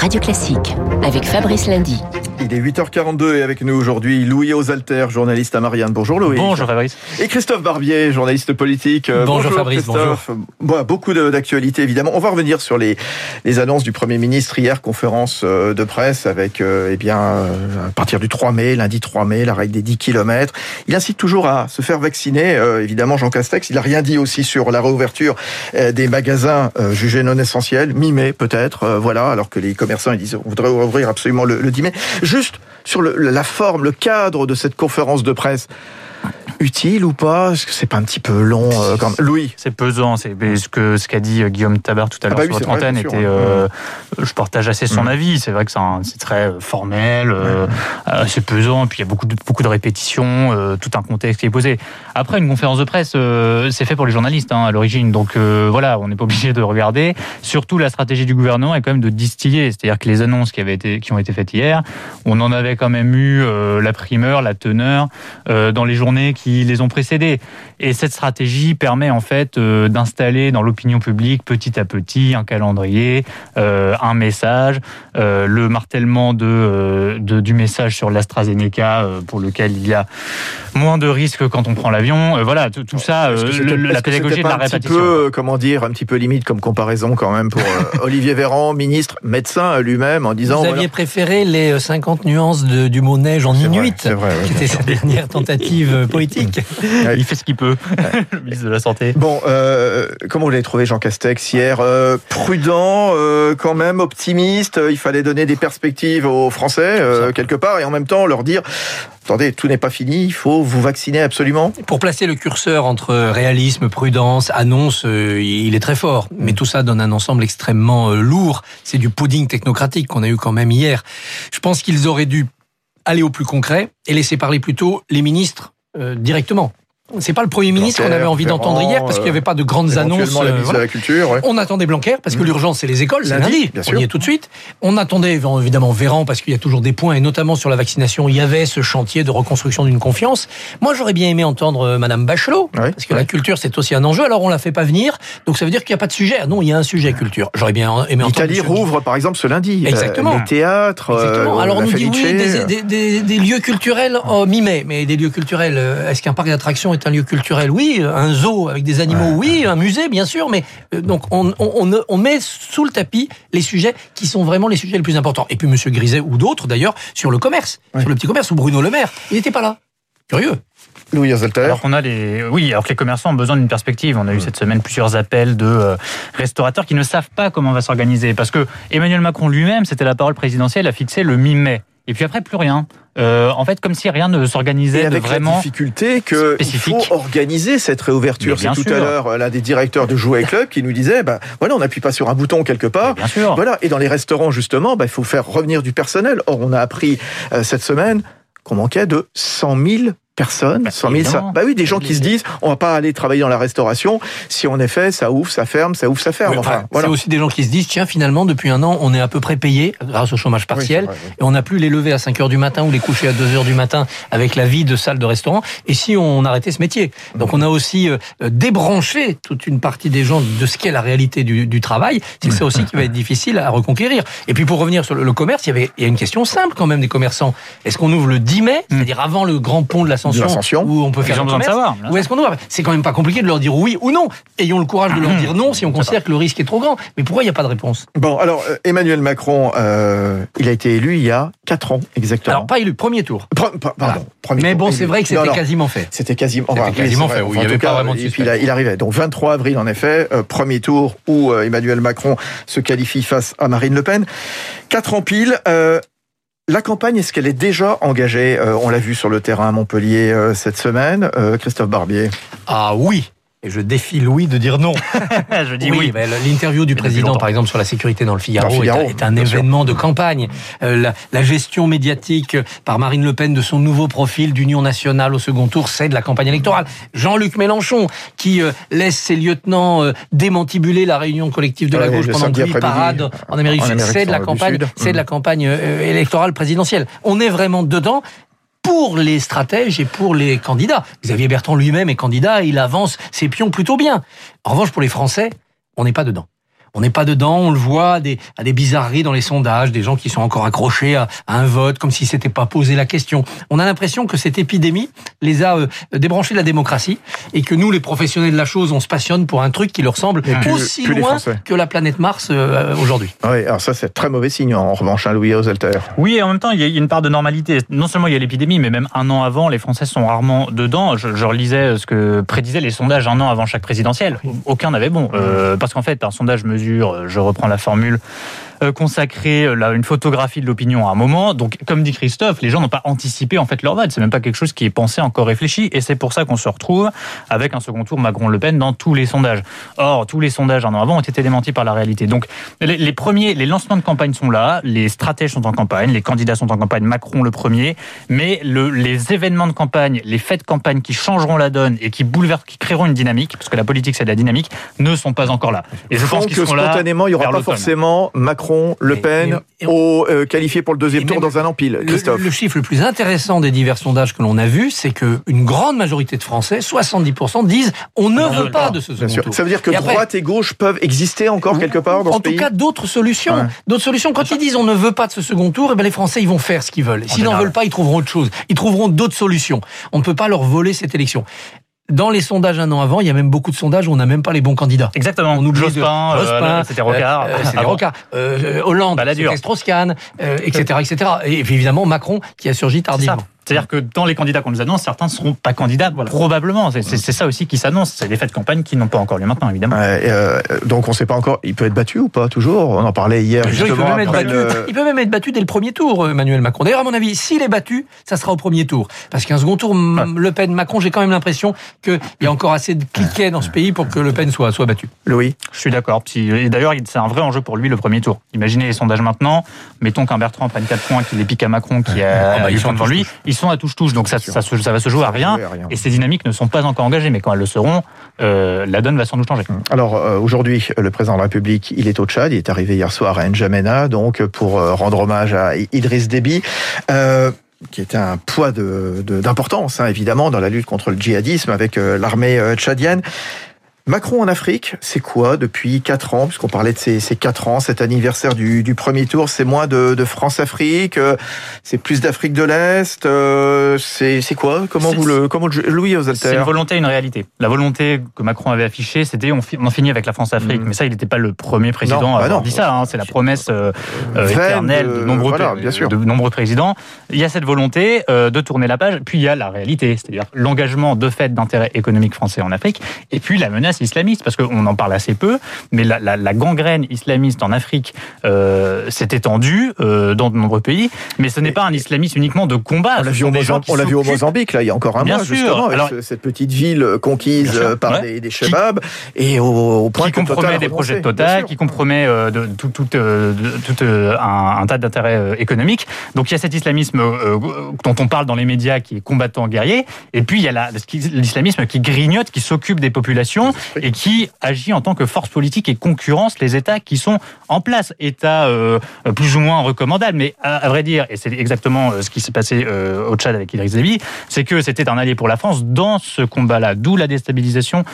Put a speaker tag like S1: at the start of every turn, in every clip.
S1: Radio Classique avec Fabrice Lundy.
S2: Il est 8h42 et avec nous aujourd'hui Louis Osalter, journaliste à Marianne. Bonjour Louis.
S3: Bonjour Fabrice.
S2: Et Christophe Barbier, journaliste politique.
S3: Euh, bonjour, Fabrice,
S2: Christophe. Bonjour. beaucoup d'actualités évidemment. On va revenir sur les, les annonces du Premier ministre hier, conférence euh, de presse avec euh, eh bien à partir du 3 mai, lundi 3 mai, la règle des 10 km. Il incite toujours à se faire vacciner. évidemment Jean Castex, il n'a rien dit aussi sur la réouverture des magasins jugés non essentiels, mi-mai peut-être, voilà, alors que les commerçants ils disent on voudrait ouvrir absolument le, le 10 mai. Juste sur le, la forme, le cadre de cette conférence de presse utile ou pas? Est-ce que c'est pas un petit peu long euh, quand Louis?
S3: C'est pesant. C'est ce que ce qu'a dit euh, Guillaume Tabar tout à ah l'heure bah sur votre antenne était. Euh, je partage assez son mm. avis. C'est vrai que c'est très formel, c'est pesant. Et puis il y a beaucoup de beaucoup de répétitions, tout un contexte qui est posé. Après une conférence de presse, c'est fait pour les journalistes hein, à l'origine. Donc voilà, on n'est pas obligé de regarder. Surtout la stratégie du gouvernement est quand même de distiller. C'est-à-dire que les annonces qui avaient été qui ont été faites hier, on en avait quand même eu la primeur, la teneur dans les journées qui les ont précédés. Et cette stratégie permet en fait euh, d'installer dans l'opinion publique petit à petit un calendrier, euh, un message, euh, le martellement de, du message sur l'AstraZeneca pour lequel il y a moins de risques quand on prend l'avion. voilà, tout, ça, la pédagogie de la répétition. Un petit
S2: peu, comment dire, un petit peu limite comme comparaison quand même pour Olivier Véran, ministre, médecin lui-même, en disant.
S4: Vous aviez préféré les 50 nuances du mot neige en inuit, vrai, qui était sa dernière tentative poétique.
S3: Il fait ce qu'il peut, le ministre de la Santé.
S2: Bon, euh, comment vous l'avez trouvé Jean Castex hier euh, Prudent, euh, quand même, optimiste. Il fallait donner des perspectives aux Français, quelque part, et en même temps leur dire attendez, tout n'est pas fini, il faut vous vacciner absolument.
S4: Pour placer le curseur entre réalisme, prudence, annonce, il est très fort. Mais tout ça donne un ensemble extrêmement lourd. C'est du pudding technocratique qu'on a eu quand même hier. Je pense qu'ils auraient dû aller au plus concret et laisser parler plutôt les ministres euh, directement. C'est pas le Premier ministre qu'on avait envie d'entendre hier parce qu'il n'y avait pas de grandes annonces.
S2: La la culture,
S4: On attendait Blanquer parce que mmh. l'urgence c'est les écoles, c'est lundi.
S2: Bien
S4: on y est tout de suite. On attendait évidemment Véran parce qu'il y a toujours des points et notamment sur la vaccination, il y avait ce chantier de reconstruction d'une confiance. Moi j'aurais bien aimé entendre euh, Madame Bachelot parce que la culture c'est aussi un enjeu. Alors on la fait pas venir, donc ça veut dire qu'il n'y a pas de sujet. Non, il y a un sujet culture. J'aurais bien aimé entendre.
S2: L'Italie rouvre par exemple ce lundi.
S4: Euh, Exactement.
S2: les théâtres.
S4: Exactement. Alors on nous dit oui des, lieux culturels en mi-mai, mais des lieux culturels. Euh, est-ce qu'un parc d'attractions est un lieu culturel oui, un zoo avec des animaux, oui, un musée, bien sûr, mais euh, donc on, on, met sous le tapis les sujets qui sont vraiment les sujets les plus importants. Et puis Monsieur Griset ou d'autres d'ailleurs sur le commerce, sur le petit commerce, ou Bruno Le Maire, il n'était pas là. Curieux.
S2: Louis Azalter.
S3: Alors qu'on a les, oui, alors que les commerçants ont besoin d'une perspective. On a eu cette semaine plusieurs appels de euh, restaurateurs qui ne savent pas comment on va s'organiser, parce que Emmanuel Macron lui-même, c'était la parole présidentielle, a fixé le mi-mai. Et puis après, plus rien. Euh, en fait, comme si rien ne s'organisait
S2: avec
S3: vraiment.
S2: la difficulté qu'il faut organiser cette réouverture. C'est tout à l'heure euh, l'un des directeurs de Jouet Club qui nous disait, bah voilà, on n'appuie pas sur un bouton quelque part.
S3: bien sûr.
S2: Voilà. Et dans les restaurants justement, bah, il faut faire revenir du personnel. Or, on a appris euh, cette semaine qu'on manquait de 100 000 personnes, 100 000, ça, bah oui, des gens qui se disent, on va pas aller travailler dans la restauration. Si en effet, ça ouvre, ça ferme, ça ouvre, ça ferme. enfin,
S4: voilà. C'est aussi des gens qui se disent, tiens, finalement, depuis un an, on est à peu près payé grâce au chômage partiel, et on n'a plus les lever à 5 heures du matin ou les coucher à 2 heures du matin avec la vie de salle de restaurant. Et si on arrêtait ce métier, donc on a aussi euh, débranché toute une partie des gens de ce qu'est la réalité du, du travail. C'est ça aussi qui va être difficile à reconquérir. Et puis pour revenir sur le, commerce, il y avait il y a une question simple quand même des commerçants. Est-ce qu'on ouvre le 10 mai, hmm. c'est-à-dire avant le grand pont de la où on peut faire
S3: besoin de savoir.
S4: Où est-ce qu'on ouvre C'est quand même pas compliqué de leur dire oui ou non. Ayons le courage de leur dire non si on considère que le risque est trop grand. Mais pourquoi il n'y a pas de réponse?
S2: Bon, alors euh, Emmanuel Macron, euh, il a été élu il y a 4 ans exactement.
S4: Alors pas élu, premier tour.
S2: pardon,
S4: premier Mais bon, c'est vrai que c'était quasiment fait.
S2: C'était quasiment,
S4: quasiment fait. il n'y avait pas vraiment de
S2: il, il, arrivait. Donc 23 avril en effet, euh, premier tour où Emmanuel Macron se qualifie face à Marine Le Pen. 4 ans pile. La campagne, est-ce qu'elle est déjà engagée? Euh, On l'a vu sur le terrain à Montpellier euh, cette semaine. Euh, Christophe Barbier.
S4: Ah oui et je défie Louis de dire non.
S3: je dis oui.
S4: L'interview du président, par exemple, sur la sécurité dans le Figaro, est, un événement de campagne. Euh, la, gestion médiatique par Marine Le Pen de son nouveau profil d'union nationale au second tour, c'est de la campagne électorale. Jean-Luc Mélenchon, qui euh, laisse ses lieutenants euh, démantibuler la réunion collective de la gauche pendant huit parades en Amérique du Sud, c'est de la campagne, c'est de la campagne électorale présidentielle. On est vraiment dedans pour les stratèges et pour les candidats. Xavier Bertrand lui-même est candidat, il avance ses pions plutôt bien. En revanche, pour les Français, on n'est pas dedans. On n'est pas dedans, on le voit à des, à des bizarreries dans les sondages, des gens qui sont encore accrochés à, un vote, comme si c'était pas posé la question. On a l'impression que cette épidémie les a euh, débranchés de la démocratie et que nous, les professionnels de la chose, on se passionne pour un truc qui leur semble aussi loin que la planète Mars euh, aujourd'hui.
S2: Oui, alors ça c'est très mauvais signe en revanche, hein, Louis Oselter.
S3: Oui, et en même temps, il y a une part de normalité. Non seulement il y a l'épidémie, mais même un an avant, les Français sont rarement dedans. Je, je relisais ce que prédisaient les sondages un an avant chaque présidentielle. Aucun n'avait bon. Euh, parce qu'en fait, un sondage mesure, je reprends la formule, euh, consacrer euh, là, une photographie de l'opinion à un moment. Donc, comme dit Christophe, les gens n'ont pas anticipé en fait leur vote. C'est même pas quelque chose qui est pensé, encore réfléchi. Et c'est pour ça qu'on se retrouve avec un second tour Macron-Le Pen dans tous les sondages. Or, tous les sondages un an avant ont été démentis par la réalité. Donc, les, premiers, les lancements de campagne sont là, les stratèges sont en campagne, les candidats sont en campagne, Macron le premier, mais le, les événements de campagne, les faits de campagne qui changeront la donne et qui bouleversent, qui créeront une dynamique, parce que la politique c'est de la dynamique, ne sont pas encore là.
S2: Et je pense que spontanément, il n'y aura pas forcément Macron le Pen, au, euh, qualifié pour le deuxième tour dans un empile. Christophe.
S4: Le, chiffre le plus intéressant des divers sondages que l'on a vus, c'est qu'une grande majorité de Français, 70%, disent on ne veut pas, de ce second tour.
S2: Ça veut dire que droite et gauche peuvent exister encore quelque part dans
S4: ce
S2: pays
S4: En tout cas, d'autres solutions. D'autres solutions. Quand ils disent on ne veut pas de ce second tour, eh ben les Français ils vont faire ce qu'ils veulent. S'ils n'en veulent pas, ils trouveront autre chose. Ils trouveront d'autres solutions. On ne peut pas leur voler cette élection dans les sondages un an avant, il y a même beaucoup de sondages où on n'a même pas les bons candidats.
S3: Exactement.
S4: On
S3: oublie Jospin,
S4: de, Jospin
S3: euh, c'était Rocard,
S4: euh, c'était Rocard, euh, Hollande, c'était Strauss-Kahn, etc., etc. Et évidemment Macron qui a surgi tardivement.
S3: C'est-à-dire que dans les candidats qu'on nous annonce, certains ne seront pas candidats, probablement. C'est ça aussi qui s'annonce. C'est des faits de campagne qui n'ont pas encore lieu maintenant, évidemment.
S2: Euh, donc on ne sait pas encore. Il peut être battu ou pas toujours? On en parlait hier. Justement,
S4: il, peut même être battu, il peut même être battu dès le premier tour, euh, Emmanuel Macron. D'ailleurs, à mon avis, s'il est battu, ça sera au premier tour. Parce qu'un second tour, Le Pen, Macron, j'ai quand même l'impression qu'il y a encore assez de cliquets dans ce pays pour que Le Pen soit, soit battu.
S2: Louis?
S3: Je suis d'accord. Et d'ailleurs, c'est un vrai enjeu pour lui le premier tour. Imaginez les sondages maintenant. Mettons qu'un Bertrand prenne 4 points, qu'il les pique à Macron, qui a, ah bah, ils sont devant lui. Ils sont à touche-touche. Donc ça ça, ça, va se jouer à rien, Et ces dynamiques ne sont pas encore engagées, mais quand elles le seront, euh, la donne va sans doute changer.
S2: Alors euh, aujourd'hui, le président de la République, il est au Tchad. Il est arrivé hier soir à N'Djamena, donc pour euh, rendre hommage à Idriss Déby. qui était un poids d'importance, de, hein, évidemment, dans la lutte contre le djihadisme avec l'armée tchadienne. Macron en Afrique, c'est quoi depuis 4 ans? Puisqu'on parlait de ces, ces 4 ans, cet anniversaire du, du premier tour, c'est moins de, de France-Afrique, euh, c'est plus d'Afrique de l'Est, euh, c'est quoi? Comment vous le comment Louis Osalter
S3: C'est une volonté, une réalité. La volonté que Macron avait affichée, c'était on, on finit avec la France-Afrique. Mm. Mais ça, il n'était pas le premier président à bah avoir dit ça. Hein. C'est la promesse euh, éternelle de nombreux, bien sûr. de nombreux présidents. Il y a cette volonté de tourner la page, puis il y a la réalité, c'est-à-dire l'engagement de fait d'intérêt économique français en Afrique, et puis la menace islamiste, parce qu'on en parle assez peu, mais la, gangrène islamiste en Afrique euh, s'est étendue euh, dans de nombreux pays, mais ce n'est pas un islamisme uniquement de combat.
S2: On l'a vu, au Mozambique, là, il y a encore un mois, justement, avec cette petite ville conquise par des, des Shabab, et au, point
S3: qui compromet des projets de Total, qui compromet euh, de, tout, tout, tout un, tas d'intérêts économiques. Donc il y a cet islamisme dont on parle dans les médias qui est combattant guerrier, et puis il y a l'islamisme qui grignote, qui s'occupe des populations et qui agit en tant que force politique et concurrence les États qui sont en place. États euh, plus ou moins recommandables, mais à, vrai dire, et c'est exactement euh, ce qui s'est passé euh, au Tchad avec Idriss Déby, c'est que c'était un allié pour la France dans ce combat-là, d'où la déstabilisation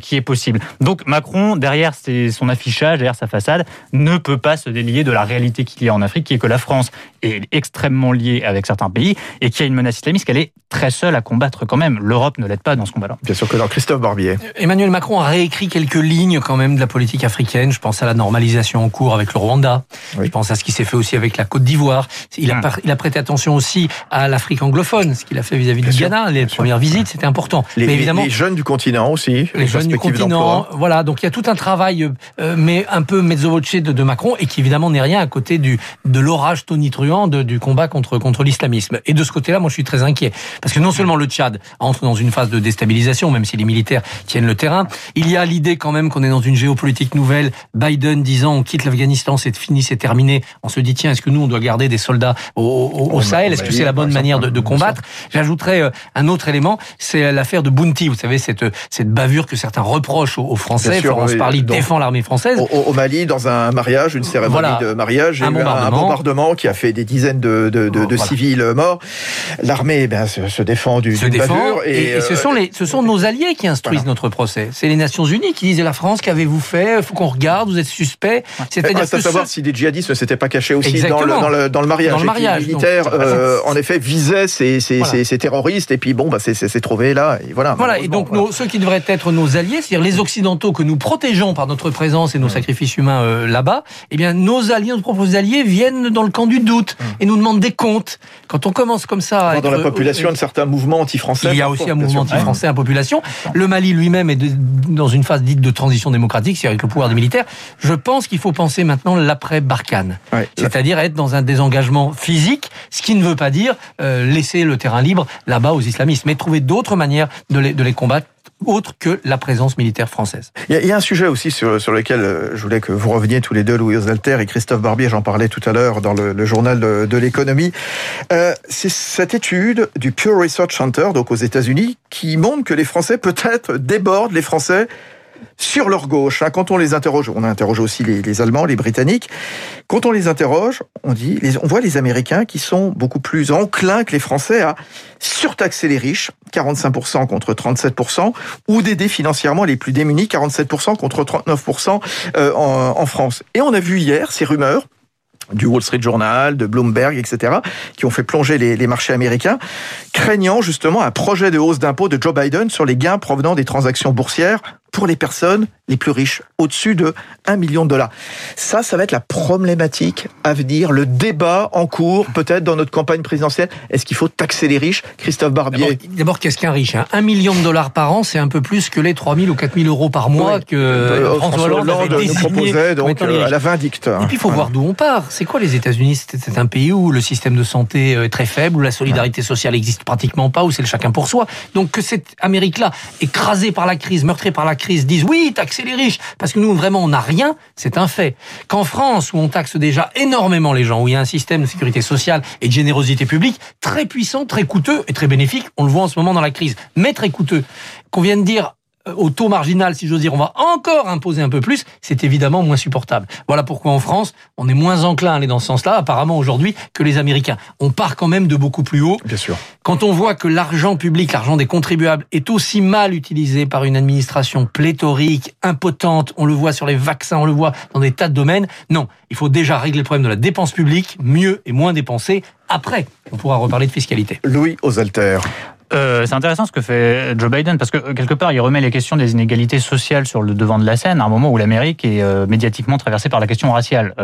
S3: qui est possible. Donc Macron, derrière son affichage, derrière sa façade, ne peut pas se délier de la réalité qu'il y a en Afrique, qui est que la France est extrêmement liée avec certains pays et qu'il y a une menace islamiste qu'elle est très seule à combattre quand même. L'Europe ne l'aide pas dans ce combat-là.
S2: Bien sûr que dans Christophe Barbier.
S4: Emmanuel Macron réécrit quelques lignes quand même de la politique africaine. Je pense à la normalisation en cours avec le Rwanda. Je pense à ce qui s'est fait aussi avec la Côte d'Ivoire. Il a, hum. il a prêté attention aussi à l'Afrique anglophone, ce qu'il a fait vis-à-vis du Ghana. Les premières visites, c'était important.
S2: Les, mais évidemment, les jeunes du continent aussi.
S4: Les, jeunes du continent. Voilà. Donc il y a tout un travail, euh, mais un peu mezzo voce de, de, Macron et qui évidemment n'est rien à côté du de l'orage tonitruant de, du combat contre contre l'islamisme. Et de ce côté-là, moi, je suis très inquiet parce que non seulement le Tchad entre dans une phase de déstabilisation, même si les militaires tiennent le terrain, il y a l'idée quand même qu'on est dans une géopolitique nouvelle. Biden disant on quitte l'Afghanistan, c'est fini, c'est terminé. On se dit tiens, est-ce que nous on doit garder des soldats au, Sahel? Est-ce que c'est la bonne manière de, combattre? J'ajouterais euh, un autre élément, c'est l'affaire de Bounty. Vous savez cette cette bavure que certains reprochent aux, Français. Florence Parly défend l'armée française.
S2: Au, Mali, dans un mariage, une cérémonie de mariage, un, bombardement. un, bombardement. qui a fait des dizaines de, de, civils morts. L'armée eh se, défend du,
S4: se défend, bavure et, ce sont les ce sont nos alliés qui instruisent notre procès. C'est les Nations Unies qui disent la France, qu'avez-vous fait? Faut qu'on regarde, vous êtes suspect.
S2: C'est-à-dire que savoir si des djihadistes ne s'étaient pas cachés aussi dans le, dans le, mariage. Dans le mariage. militaire, euh, en effet, visait ces, ces, ces, terroristes et puis bon, bah, c'est trouvé là. Et voilà.
S4: Voilà. Et donc ceux qui devraient être nos alliés, c'est-à-dire les Occidentaux que nous protégeons par notre présence et nos sacrifices humains euh, là-bas, eh bien nos alliés, nos propres alliés viennent dans le camp du doute et nous demandent des comptes. Quand on commence comme ça,
S2: dans la population, un certain mouvement anti-français.
S4: Il y a aussi un mouvement anti-français en population. Le Mali lui-même est dans une phase dite de transition démocratique, c'est avec le pouvoir des militaires. Je pense qu'il faut penser maintenant l'après Barkhane, c'est-à-dire être dans un désengagement physique, ce qui ne veut pas dire euh, laisser le terrain libre là-bas aux islamistes, mais trouver d'autres manières de les, de les combattre autre que la présence militaire française.
S2: Il y, a, un sujet aussi sur, sur lequel euh, je voulais que vous reveniez tous les deux, Louis Osalter et Christophe Barbier, j'en parlais tout à l'heure dans le, journal de, l'économie. Euh, c'est cette étude du Pure Research Center, donc aux États-Unis, qui montre que les Français peut-être débordent les Français sur leur gauche. Hein, quand on les interroge, on interroge aussi les, Allemands, les Britanniques. Quand on les interroge, on dit, on voit les Américains qui sont beaucoup plus enclins que les Français à surtaxer les riches, 45% contre 37%, ou d'aider financièrement les plus démunis, 47% contre 39% euh, en, en France. Et on a vu hier ces rumeurs du Wall Street Journal, de Bloomberg, etc., qui ont fait plonger les, les, marchés américains, craignant justement un projet de hausse d'impôt de Joe Biden sur les gains provenant des transactions boursières pour les personnes les plus riches, au-dessus de 1 million de dollars. Ça, ça va être la problématique à venir, le débat en cours, peut-être dans notre campagne présidentielle. Est-ce qu'il faut taxer les riches? Christophe Barbier.
S4: D'abord, qu'est-ce qu'un riche hein? 1 million de dollars par an, c'est un peu plus que les 3 000 ou 4 000 euros par mois que euh, François, Hollande, avait nous
S2: proposait donc euh, à la vindicte.
S4: Et puis, il faut voir d'où on part. C'est quoi les États-Unis? C'est un pays où le système de santé est très faible, où la solidarité sociale existe pratiquement pas, où c'est le chacun pour soi. Donc, que cette Amérique-là, écrasée par la crise, meurtrée par la crise, disent oui, taxer les riches, parce que nous vraiment on n'a rien, c'est un fait. Qu'en France, où on taxe déjà énormément les gens, où il y a un système de sécurité sociale et de générosité publique très puissant, très coûteux et très bénéfique, on le voit en ce moment dans la crise, mais très coûteux, qu'on vient de dire au taux marginal, si j'ose dire, on va encore imposer un peu plus, c'est évidemment moins supportable. Voilà pourquoi en France, on est moins enclin à aller dans ce sens-là, apparemment aujourd'hui, que les Américains. On part quand même de beaucoup plus haut.
S2: Bien sûr.
S4: Quand on voit que l'argent public, l'argent des contribuables, est aussi mal utilisé par une administration pléthorique, impotente, on le voit sur les vaccins, on le voit dans des tas de domaines, non, il faut déjà régler le problème de la dépense publique, mieux et moins dépenser. Après, on pourra reparler de fiscalité.
S2: Louis Osalter.
S3: Euh, c'est intéressant ce que fait Joe Biden parce que euh, quelque part il remet les questions des inégalités sociales sur le devant de la scène à un moment où l'Amérique est euh, médiatiquement traversée par la question raciale,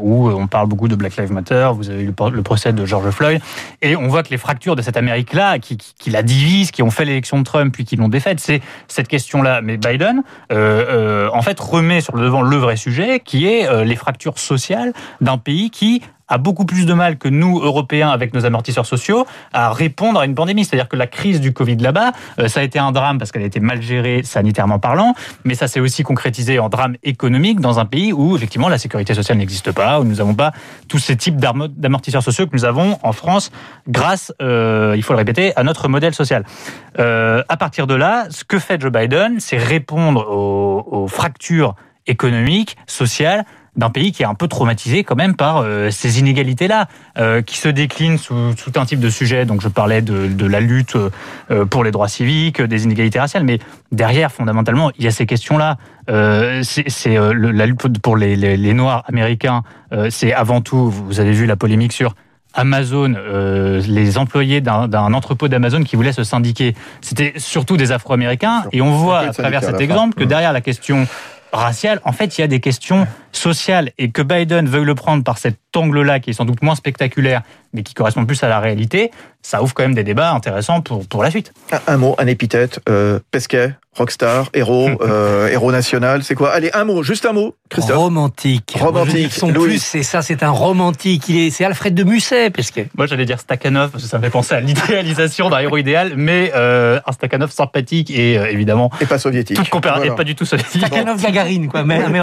S3: où on parle beaucoup de Black Lives Matter, vous avez eu le, procès de George Floyd, et on voit que les fractures de cette Amérique-là, qui, qui, la divise, qui ont fait l'élection de Trump puis qui l'ont défaite, c'est cette question-là. Mais Biden, en fait, remet sur le devant le vrai sujet, qui est les fractures sociales d'un pays qui a beaucoup plus de mal que nous, Européens, avec nos amortisseurs sociaux, à répondre à une pandémie. C'est-à-dire que la crise du Covid là-bas, euh, ça a été un drame parce qu'elle a été mal gérée sanitairement parlant, mais ça s'est aussi concrétisé en drame économique dans un pays où, effectivement, la sécurité sociale n'existe pas, où nous n'avons pas tous ces types d'amortisseurs sociaux que nous avons en France grâce, euh, il faut le répéter, à notre modèle social. Euh, à partir de là, ce que fait Joe Biden, c'est répondre aux, aux fractures économiques, sociales, d'un pays qui est un peu traumatisé quand même par euh, ces inégalités-là, euh, qui se déclinent sous, tout un type de sujets. Donc je parlais de, de la lutte euh, pour les droits civiques, des inégalités raciales, mais derrière, fondamentalement, il y a ces questions-là. c'est la lutte pour les, les, les Noirs américains. c'est avant tout, vous avez vu la polémique sur Amazon, les employés d'un entrepôt d'Amazon qui voulaient se syndiquer, c'était surtout des Afro-Américains. Et on voit à travers cet exemple que derrière la question raciale, en fait, il y a des questions sociales. Et que Biden veuille le prendre par cet angle-là, qui est sans doute moins spectaculaire, mais qui correspond plus à la réalité, ça ouvre quand même des débats intéressants pour, pour la suite.
S2: Un, mot, un épithète, euh, Pesquet, rockstar, héros, euh, héros national, c'est quoi? Allez, un mot, juste un mot, Christophe.
S4: Romantique.
S2: Romantique.
S4: Son plus, c'est ça, c'est un romantique. Il est, c'est Alfred de Musset, Pesquet.
S3: Moi, j'allais dire Stakhanov parce que ça me fait penser à l'idéalisation d'un héros idéal, mais euh, un Stakhanov sympathique et euh, évidemment.
S2: Et pas soviétique.
S3: Tout et pas du tout soviétique.
S4: Stakhanov Gagarine, quoi. Mais, mais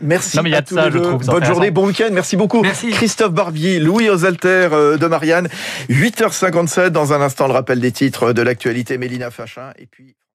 S2: Merci. Non, mais il y a de ça, je trouve. Bonne journée, bon week-end. Merci beaucoup.
S4: Merci.
S2: Christophe Barbier, Louis Osalter euh, de Marianne. 8h57 dans un instant le rappel des titres de l'actualité Mélina Fachin et puis